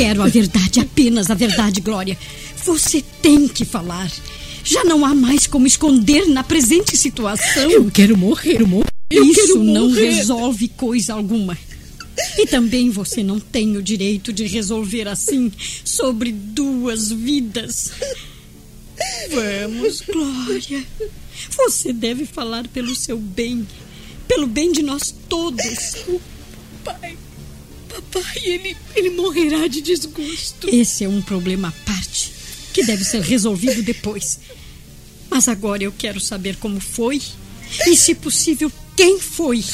Quero a verdade, apenas a verdade, Glória. Você tem que falar. Já não há mais como esconder na presente situação. Eu quero morrer, morrer. Eu Isso não morrer. resolve coisa alguma. E também você não tem o direito de resolver assim sobre duas vidas. Vamos, Glória. Você deve falar pelo seu bem, pelo bem de nós todos. Papai, ele, ele morrerá de desgosto. Esse é um problema à parte que deve ser resolvido depois. Mas agora eu quero saber como foi e, se possível, quem foi.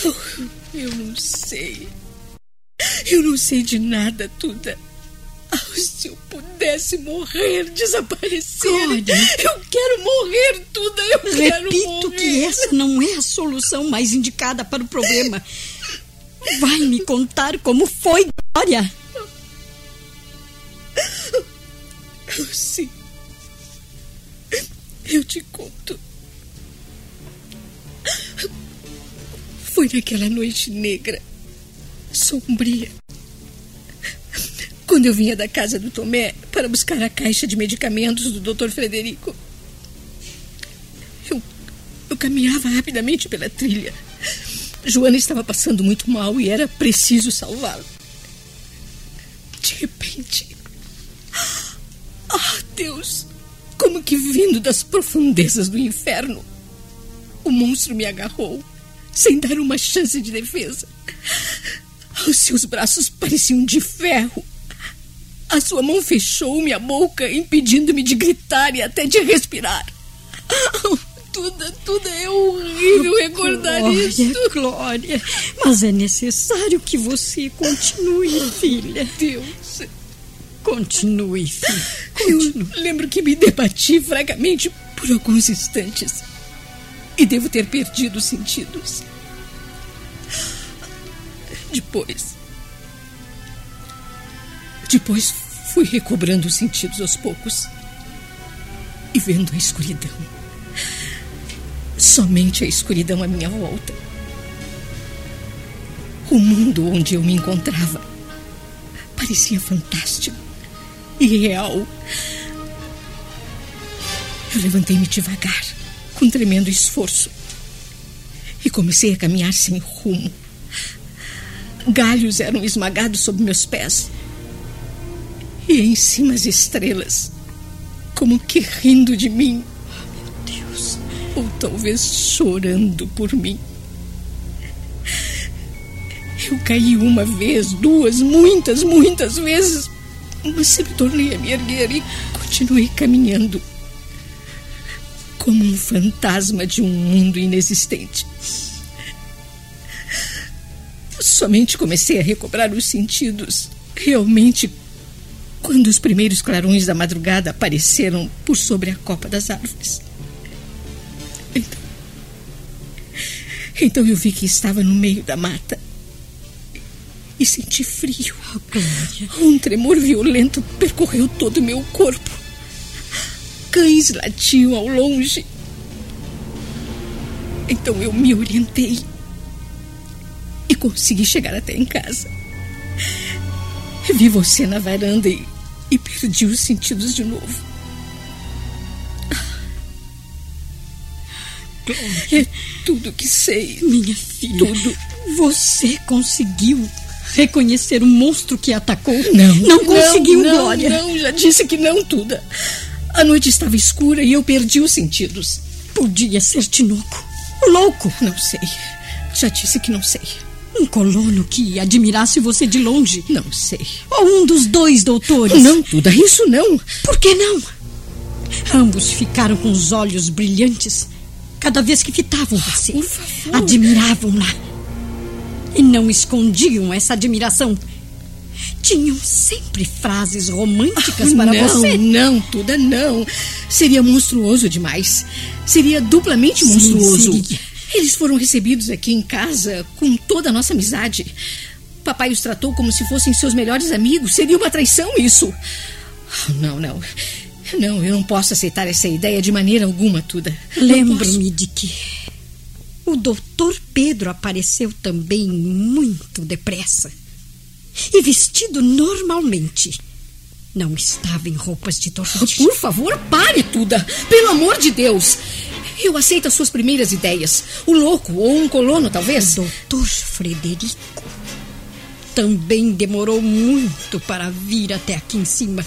Eu não sei. Eu não sei de nada, Tuda. Ah, se eu pudesse morrer, desaparecer. Glória. Eu quero morrer, Tuda. Eu quero Repito morrer. que essa não é a solução mais indicada para o problema. Vai me contar como foi, Glória. Sim. Eu te conto. Foi naquela noite negra, sombria. Quando eu vinha da casa do Tomé para buscar a caixa de medicamentos do Dr. Frederico. Eu, eu caminhava rapidamente pela trilha. Joana estava passando muito mal e era preciso salvá-la. De repente. Ah, Deus! Como que vindo das profundezas do inferno, o monstro me agarrou, sem dar uma chance de defesa. Os seus braços pareciam de ferro. A sua mão fechou minha boca, impedindo-me de gritar e até de respirar. Tudo, tudo é horrível recordar Glória, isso. Glória. Mas é necessário que você continue, filha. Deus. Continue, filha. Eu Continue. lembro que me debati fragamente por alguns instantes. E devo ter perdido os sentidos. Depois. Depois fui recobrando os sentidos aos poucos. E vendo a escuridão. Somente a escuridão à minha volta. O mundo onde eu me encontrava parecia fantástico e real. Eu levantei-me devagar, com tremendo esforço, e comecei a caminhar sem rumo. Galhos eram esmagados sob meus pés, e em cima as estrelas, como que rindo de mim. Ou talvez chorando por mim. Eu caí uma vez, duas, muitas, muitas vezes, mas sempre tornei a me erguer e continuei caminhando. Como um fantasma de um mundo inexistente. Somente comecei a recobrar os sentidos, realmente, quando os primeiros clarões da madrugada apareceram por sobre a copa das árvores. Então eu vi que estava no meio da mata e senti frio. Glória. Um tremor violento percorreu todo o meu corpo. Cães latiam ao longe. Então eu me orientei e consegui chegar até em casa. Vi você na varanda e, e perdi os sentidos de novo. É tudo que sei. Minha filha. Tudo. Você conseguiu reconhecer o monstro que atacou? Não. Não conseguiu, não, Glória. Não, já disse que não, Tuda. A noite estava escura e eu perdi os sentidos. Podia ser Tinoco. O louco. Não sei. Já disse que não sei. Um colono que admirasse você de longe. Não sei. Ou um dos dois doutores. Não, Tuda, isso não. Por que não? Ambos ficaram com os olhos brilhantes cada vez que fitavam você. Por favor. Admiravam-na. E não escondiam essa admiração. Tinham sempre frases românticas para não, você. Não, Tuda, não. Seria monstruoso demais. Seria duplamente Sim, monstruoso. seria. Eles foram recebidos aqui em casa com toda a nossa amizade. Papai os tratou como se fossem seus melhores amigos. Seria uma traição isso. Ah, Não, não. Não, eu não posso aceitar essa ideia de maneira alguma, Tuda. Lembro-me de que o doutor Pedro apareceu também muito depressa e vestido normalmente. Não estava em roupas de torture. Por favor, pare, Tuda. Pelo amor de Deus. Eu aceito as suas primeiras ideias. O louco ou um colono, talvez. Doutor Frederico também demorou muito para vir até aqui em cima.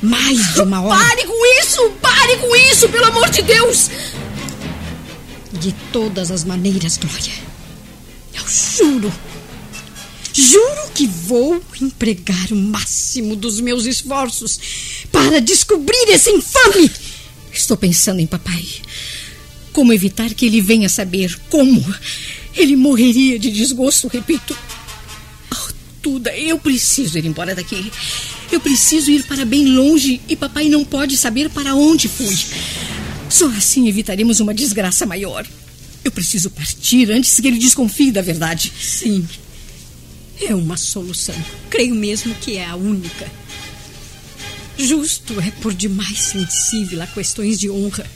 Mais de uma hora. Pare com isso! Pare com isso, pelo amor de Deus! De todas as maneiras, Glória. Eu juro. Juro que vou empregar o máximo dos meus esforços para descobrir esse infame. Estou pensando em papai. Como evitar que ele venha saber como? Ele morreria de desgosto, repito. Oh, eu preciso ir embora daqui. Eu preciso ir para bem longe e papai não pode saber para onde fui. Só assim evitaremos uma desgraça maior. Eu preciso partir antes que ele desconfie da verdade. Sim, é uma solução. Creio mesmo que é a única. Justo é por demais sensível a questões de honra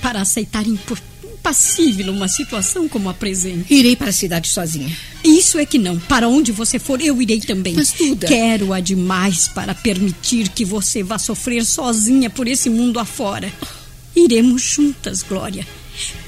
para aceitar impo- impassível uma situação como a presente. Irei para a cidade sozinha. Isso é que não. Para onde você for, eu irei também. Mas, Duda- Quero-a demais para permitir que você vá sofrer sozinha por esse mundo afora. Iremos juntas, Glória.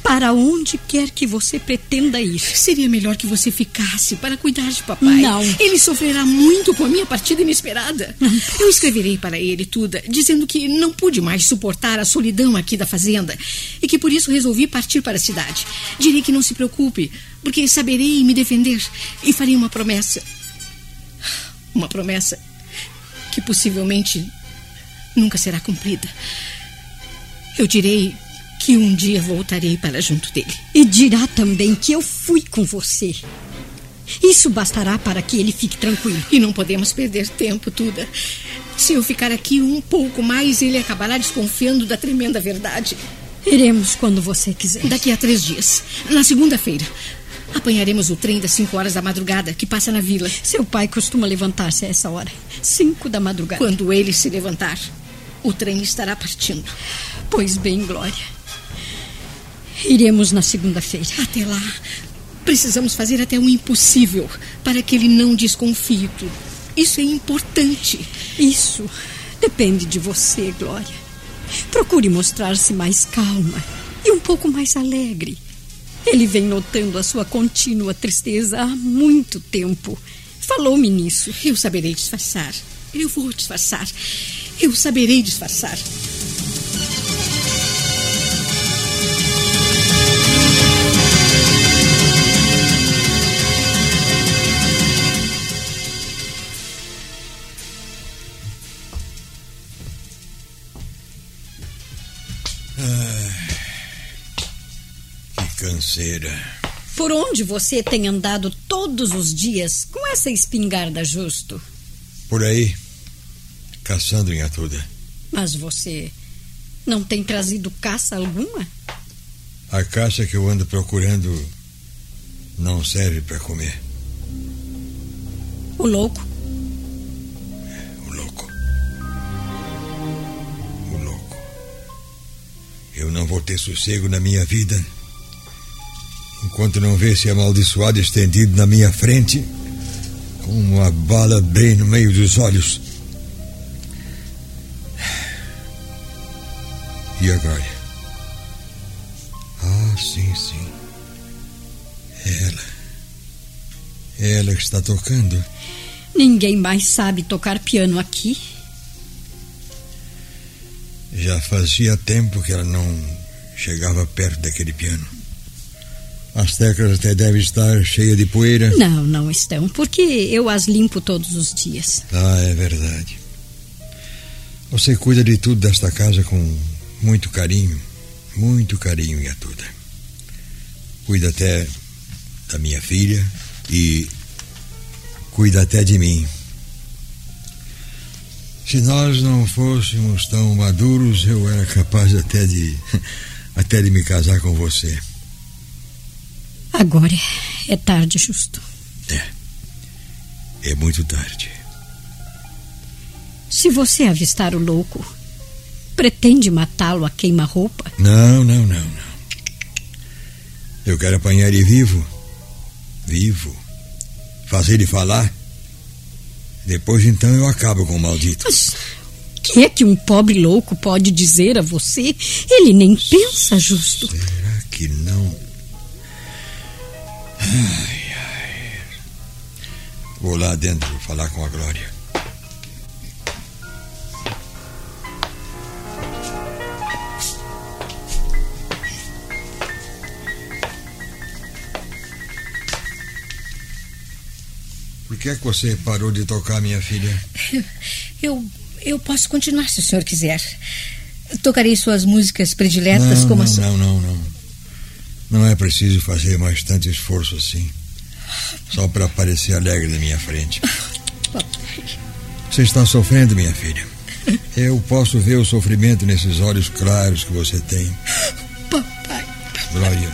Para onde quer que você pretenda ir. Seria melhor que você ficasse para cuidar de papai. Não. Ele sofrerá muito com a minha partida inesperada. Eu escreverei para ele, Tuda, dizendo que não pude mais suportar a solidão aqui da fazenda e que por isso resolvi partir para a cidade. Direi que não se preocupe, porque saberei me defender e farei uma promessa. Uma promessa que possivelmente nunca será cumprida. Eu direi que um dia voltarei para junto dele. E dirá também que eu fui com você. Isso bastará para que ele fique tranquilo. E não podemos perder tempo, Tuda. Se eu ficar aqui um pouco mais, ele acabará desconfiando da tremenda verdade. Iremos quando você quiser. Daqui a três dias, na segunda-feira, apanharemos o trem das cinco horas da madrugada que passa na vila. Seu pai costuma levantar-se a essa hora. Cinco da madrugada. Quando ele se levantar, o trem estará partindo. Pois bem, Glória. Iremos na segunda-feira. Até lá, precisamos fazer até o impossível para que ele não desconfie, Tuda. Isso é importante. Isso depende de você, Glória. Procure mostrar-se mais calma e um pouco mais alegre. Ele vem notando a sua contínua tristeza há muito tempo. Falou-me nisso. Eu saberei disfarçar. Eu vou disfarçar. Eu saberei disfarçar. Canseira. Por onde você tem andado todos os dias com essa espingarda justo? Por aí, caçando em Atuda. Mas você não tem trazido caça alguma? A caça que eu ando procurando não serve para comer. O louco O louco. O louco. Eu não vou ter sossego na minha vida enquanto não ver esse amaldiçoado estendido na minha frente com uma bala bem no meio dos olhos. E agora? Ah, sim, sim. Ela. Ela que está tocando. Ninguém mais sabe tocar piano aqui. Já fazia tempo que ela não chegava perto daquele piano. As teclas até devem estar cheias de poeira. Não, não estão, porque eu as limpo todos os dias. Ah, é verdade. Você cuida de tudo desta casa com muito carinho. muito carinho em Atuda. Cuida até da minha filha e cuida até de mim. Se nós não fôssemos tão maduros, eu era capaz até de até de me casar com você. Agora é tarde, justo. É. É muito tarde. Se você avistar o louco, pretende matá-lo a queima-roupa? Não, não, não, não. Eu quero apanhar ele vivo. Vivo. Fazer ele falar. Depois então eu acabo com o maldito. Mas o que é que um pobre louco pode dizer a você? Ele nem pensa justo. Será que não? Ai, ai. Vou lá dentro falar com a Glória. Por que é que você parou de tocar, minha filha? Eu, eu posso continuar se o senhor quiser. Tocarei suas músicas prediletas não, como não, a sua. não, não, não. Não é preciso fazer mais tanto esforço assim. Só para parecer alegre na minha frente. Você está sofrendo, minha filha. Eu posso ver o sofrimento nesses olhos claros que você tem. Papai. Glória.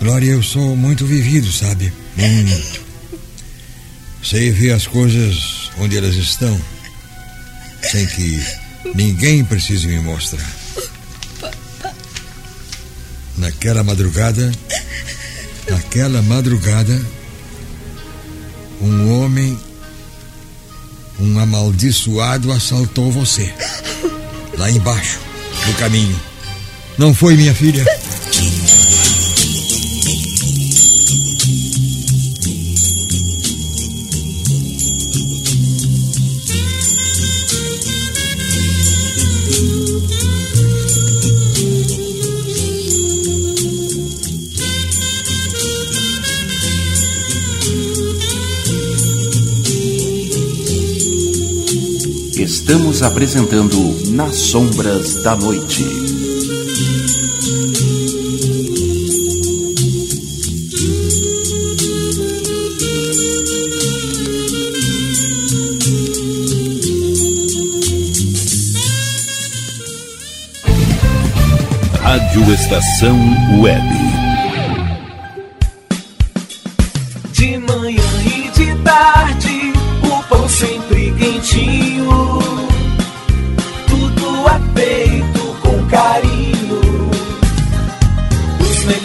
Glória, eu sou muito vivido, sabe? Muito. Sei ver as coisas onde elas estão, sem que ninguém precise me mostrar. Naquela madrugada, naquela madrugada, um homem, um amaldiçoado assaltou você. Lá embaixo, no caminho. Não foi, minha filha? Estamos apresentando Nas Sombras da Noite. Rádio Estação Web.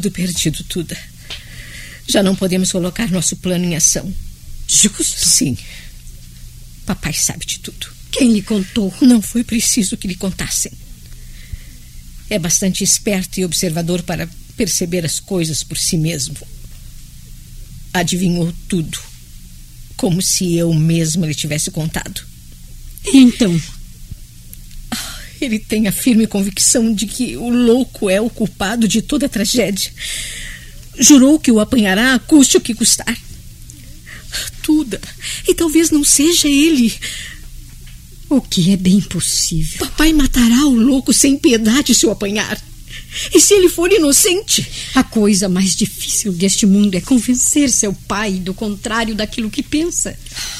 Tudo perdido, tudo. Já não podemos colocar nosso plano em ação. Justo? Sim. Papai sabe de tudo. Quem lhe contou? Não foi preciso que lhe contassem. É bastante esperto e observador para perceber as coisas por si mesmo. Adivinhou tudo, como se eu mesma lhe tivesse contado. E então? Ele tem a firme convicção de que o louco é o culpado de toda a tragédia. Jurou que o apanhará, custe o que custar. Tuda. E talvez não seja ele. O que é bem possível. Papai matará o louco sem piedade se o apanhar. E se ele for inocente? A coisa mais difícil deste mundo é convencer seu pai do contrário daquilo que pensa.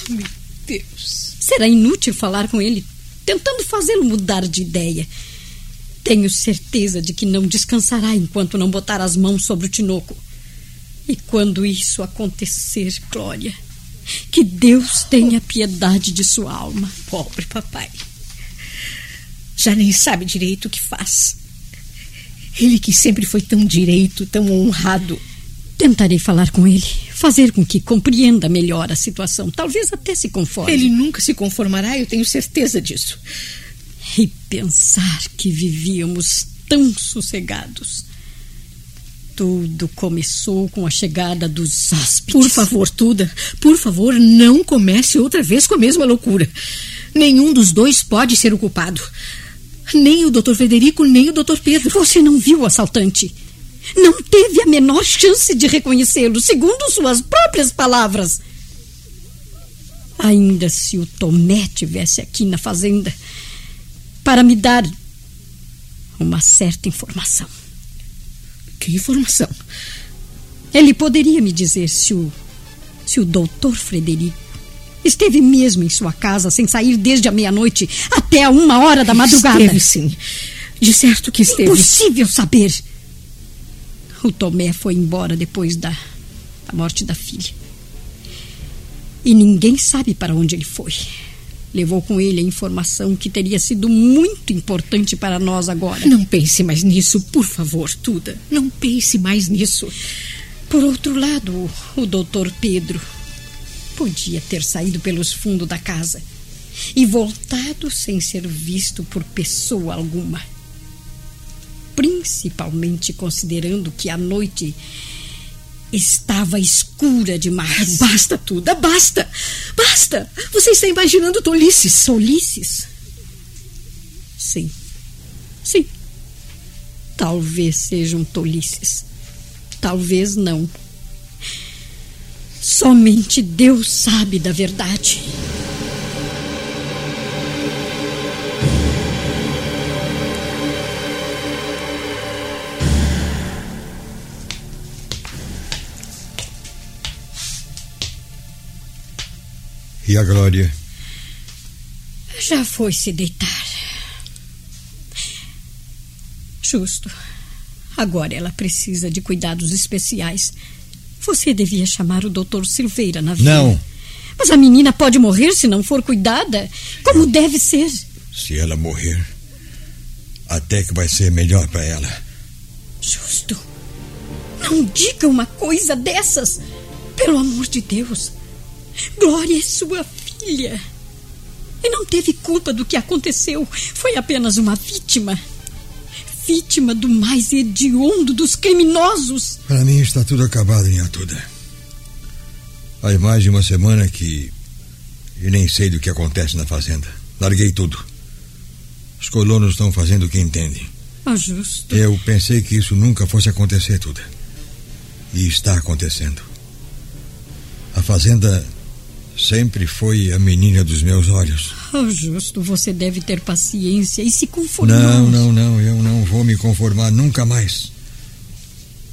Meu Deus. Será inútil falar com ele, tentando fazê-lo mudar de ideia. Tenho certeza de que não descansará enquanto não botar as mãos sobre o tinoco. E quando isso acontecer, Glória, que Deus tenha piedade de sua alma. Pobre papai. Já nem sabe direito o que faz. Ele que sempre foi tão direito, tão honrado. Tentarei falar com ele, fazer com que compreenda melhor a situação. Talvez até se conforme. Ele nunca se conformará, eu tenho certeza disso. E pensar que vivíamos tão sossegados. Tudo começou com a chegada dos hóspedes. Por favor, Tuda, por favor, não comece outra vez com a mesma loucura. Nenhum dos dois pode ser o culpado. Nem o Dr. Frederico, nem o Dr. Pedro. Você não viu o assaltante? Não teve a menor chance de reconhecê-lo, segundo suas próprias palavras. Ainda se o Tomé tivesse aqui na fazenda para me dar uma certa informação. Que informação? Ele poderia me dizer se o se o doutor Frederico esteve mesmo em sua casa sem sair desde a meia-noite até a uma hora da madrugada. Esteve, sim. De certo que esteve. Impossível saber. O Tomé foi embora depois da, da morte da filha. E ninguém sabe para onde ele foi. Levou com ele a informação que teria sido muito importante para nós agora. Não pense mais nisso, por favor, Tuda. Não pense mais nisso. Por outro lado, o, o doutor Pedro Podia ter saído pelos fundos da casa e voltado sem ser visto por pessoa alguma. Principalmente considerando que a noite estava escura demais. Basta, Tuda, basta! Basta! Você está imaginando tolices. Tolices? Sim. Sim. Talvez sejam tolices. Talvez não. Somente Deus sabe da verdade. E a Glória? Já foi se deitar. Justo. Agora ela precisa de cuidados especiais. Você devia chamar o doutor Silveira na vida. Não. Mas a menina pode morrer se não for cuidada, como deve ser. Se ela morrer, até que vai ser melhor para ela. Justo. Não diga uma coisa dessas. Pelo amor de Deus. Glória é sua filha. E não teve culpa do que aconteceu. Foi apenas uma vítima. Vítima do mais hediondo dos criminosos. Para mim está tudo acabado, minha Tuda. Há mais de uma semana que. E nem sei do que acontece na fazenda. Larguei tudo. Os colonos estão fazendo o que entendem. Ah, justo. Eu pensei que isso nunca fosse acontecer, Tuda. E está acontecendo. A fazenda sempre foi a menina dos meus olhos. Ah, justo. Você deve ter paciência e se conformar. Não, não, não. Eu não vou me conformar nunca mais.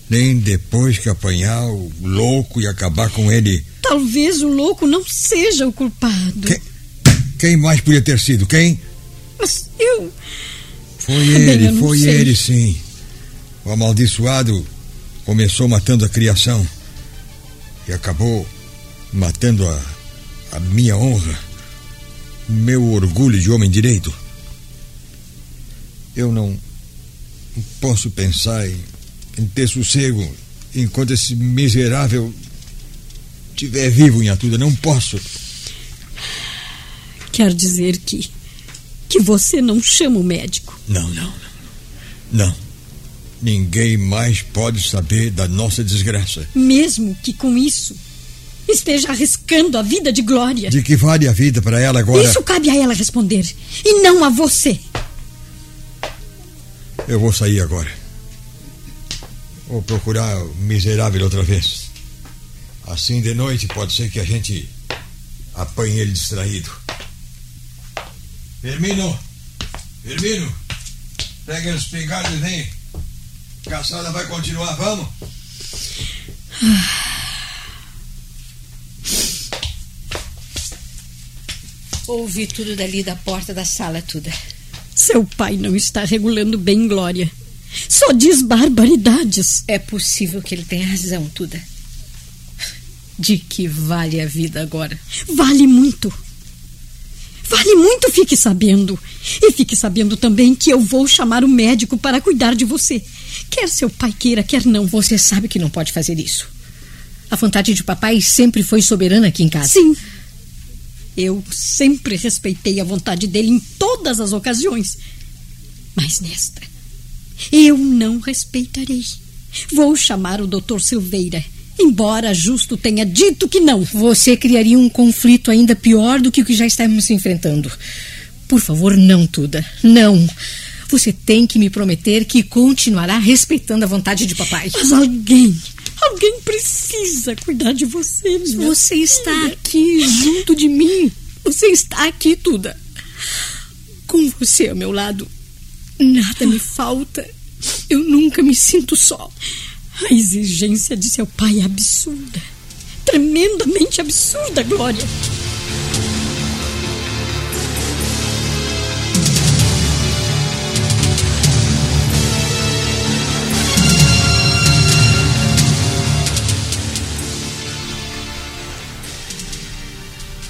Nem depois que apanhar o louco e acabar com ele. Talvez o louco não seja o culpado. Quem, quem mais podia ter sido? Quem? Mas eu. Foi Bem, ele, não foi sei. ele, sim. O amaldiçoado começou matando a criação e acabou matando a, a minha honra, o meu orgulho de homem direito. Eu não posso pensar em, em ter sossego enquanto esse miserável estiver vivo em Atuda. Não posso. Quer dizer que. que você não chama o médico. Não, não, não. Não. Ninguém mais pode saber da nossa desgraça. Mesmo que com isso esteja arriscando a vida de Glória. De que vale a vida para ela agora? Isso cabe a ela responder. E não a você. Eu vou sair agora. Vou procurar o miserável outra vez. Assim de noite pode ser que a gente apanhe ele distraído. Firmino! Firmino! Pega os espingarda e vem. A caçada vai continuar, vamos? Ouvi tudo dali da porta da sala, Tuda. Seu pai não está regulando bem Glória. Só diz barbaridades. É possível que ele tenha razão, Tuda. De que vale a vida agora? Vale muito. Vale muito, fique sabendo. E fique sabendo também que eu vou chamar o médico para cuidar de você. Quer seu pai queira, quer não. Você sabe que não pode fazer isso. A vontade de papai sempre foi soberana aqui em casa. Sim. Eu sempre respeitei a vontade dele em todas as ocasiões. Mas nesta, eu não respeitarei. Vou chamar o doutor Silveira. Embora Justo tenha dito que não. Você criaria um conflito ainda pior do que o que já estamos enfrentando. Por favor, não, Tuda. Não. Você tem que me prometer que continuará respeitando a vontade de papai. Mas alguém, alguém precisa cuidar de você. minha Você está filha. aqui junto de mim. Você está aqui, Tuda. Com você ao meu lado, nada me falta. Eu nunca me sinto só. A exigência de seu pai é absurda. Tremendamente absurda, Glória.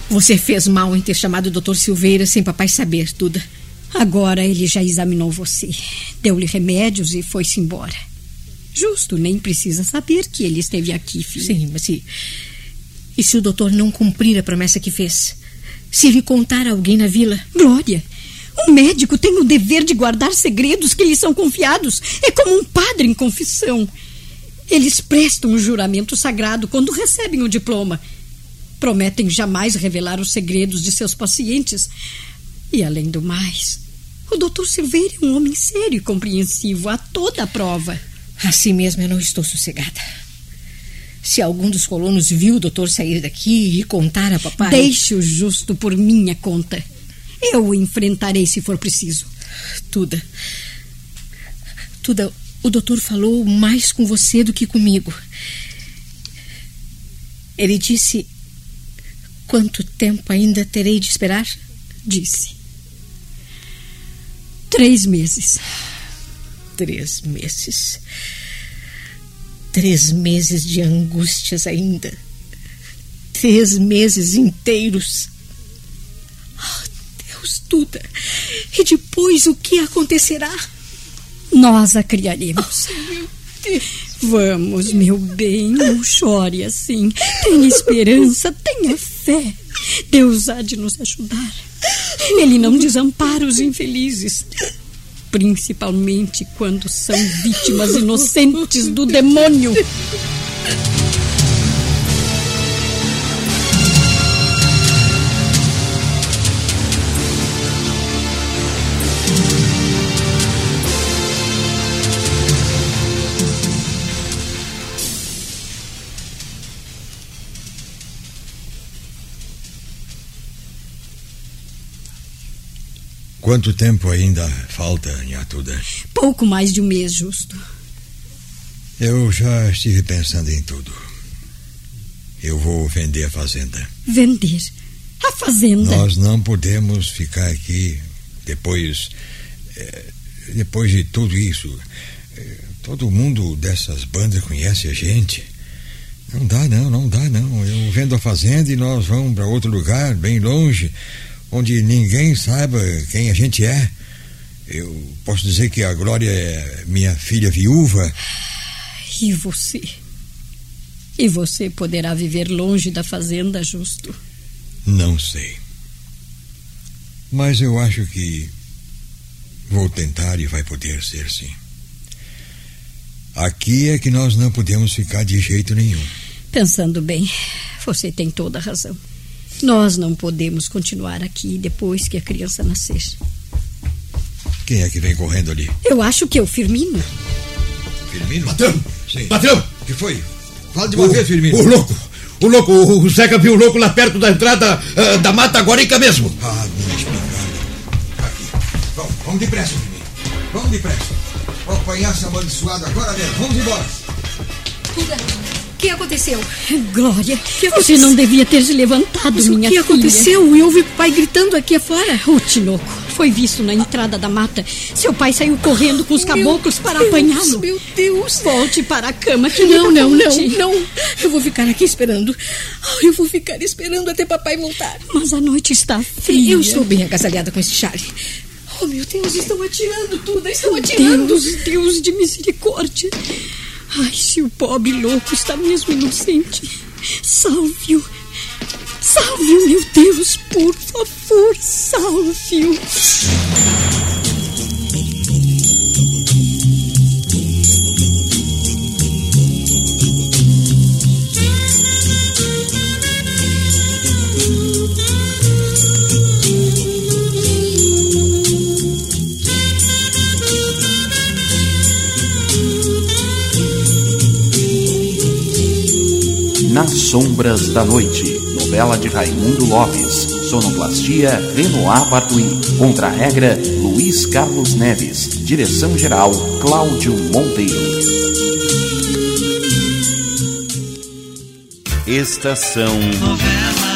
Você fez mal em ter chamado o Dr. Silveira sem papai saber, Tuda. Agora ele já examinou você. Deu-lhe remédios e foi-se embora. Justo, nem precisa saber que ele esteve aqui, filho. Sim, mas se. E se o doutor não cumprir a promessa que fez? Se ele contar a alguém na vila? Glória, um médico tem o dever de guardar segredos que lhe são confiados. É como um padre em confissão. Eles prestam um juramento sagrado quando recebem o diploma. Prometem jamais revelar os segredos de seus pacientes. E, além do mais, o doutor Silveira é um homem sério e compreensivo a toda a prova. Assim mesmo eu não estou sossegada. Se algum dos colonos viu o doutor sair daqui e contar a papai. Deixe o justo por minha conta. Eu o enfrentarei se for preciso. Tuda. Tuda, o doutor falou mais com você do que comigo. Ele disse. Quanto tempo ainda terei de esperar? Disse. Três meses. Três meses. Três meses de angústias ainda. Três meses inteiros. Oh, Deus, Duda. E depois o que acontecerá? Nós a criaremos. Oh, Vamos, meu bem, não chore assim. Tenha esperança, tenha fé. Deus há de nos ajudar. Ele não desampara os infelizes. Principalmente quando são vítimas inocentes do demônio. Quanto tempo ainda falta, Nhatuda? Pouco mais de um mês, justo. Eu já estive pensando em tudo. Eu vou vender a fazenda. Vender? A fazenda? Nós não podemos ficar aqui depois. eh, depois de tudo isso. Eh, todo mundo dessas bandas conhece a gente. Não dá, não, não dá, não. Eu vendo a fazenda e nós vamos para outro lugar, bem longe, onde ninguém saiba quem a gente é. Eu posso dizer que a Glória é minha filha viúva. E você? E você poderá viver longe da fazenda, justo? Não sei. Mas eu acho que vou tentar e vai poder ser sim. Aqui é que nós não podemos ficar de jeito nenhum. Pensando bem, você tem toda a razão. Nós não podemos continuar aqui depois que a criança nascer. Quem é que vem correndo ali? Eu acho que é o Firmino. Firmino? Patrão! Sim. Patrão! O que foi? Fala de uma O, vez, Firmino. o louco! O louco! O Zeca viu o louco lá perto da entrada ah, da mata agorica mesmo. Ah, minha espingarda. Aqui. Vamos, vamos depressa, Firmino. Vamos depressa. Vou apanhar esse amaldiçoado agora mesmo. Vamos embora. O que aconteceu? Glória, que você aconteceu? não devia ter se levantado, Mas minha o que filha. aconteceu? Eu ouvi o pai gritando aqui afora. O Tinoco foi visto na entrada da mata. Seu pai saiu correndo com os caboclos para Deus, apanhá-lo. Meu Deus! Volte para a cama, que Não, não, não, não. Eu vou ficar aqui esperando. Ah, Eu vou ficar esperando até papai voltar. Mas a noite está fria. Eu estou bem agasalhada com esse chale. Oh, meu Deus, estão atirando tudo, estão atirando. Deus, Deus de misericórdia. Ai, se o pobre louco está mesmo inocente. Salve-o. Salve-o, meu Deus, por favor, salve-o. Sombras da Noite, novela de Raimundo Lopes, sonoplastia Renoir Bartui, contra-regra Luiz Carlos Neves, direção-geral Cláudio Monteiro. Estação Novela.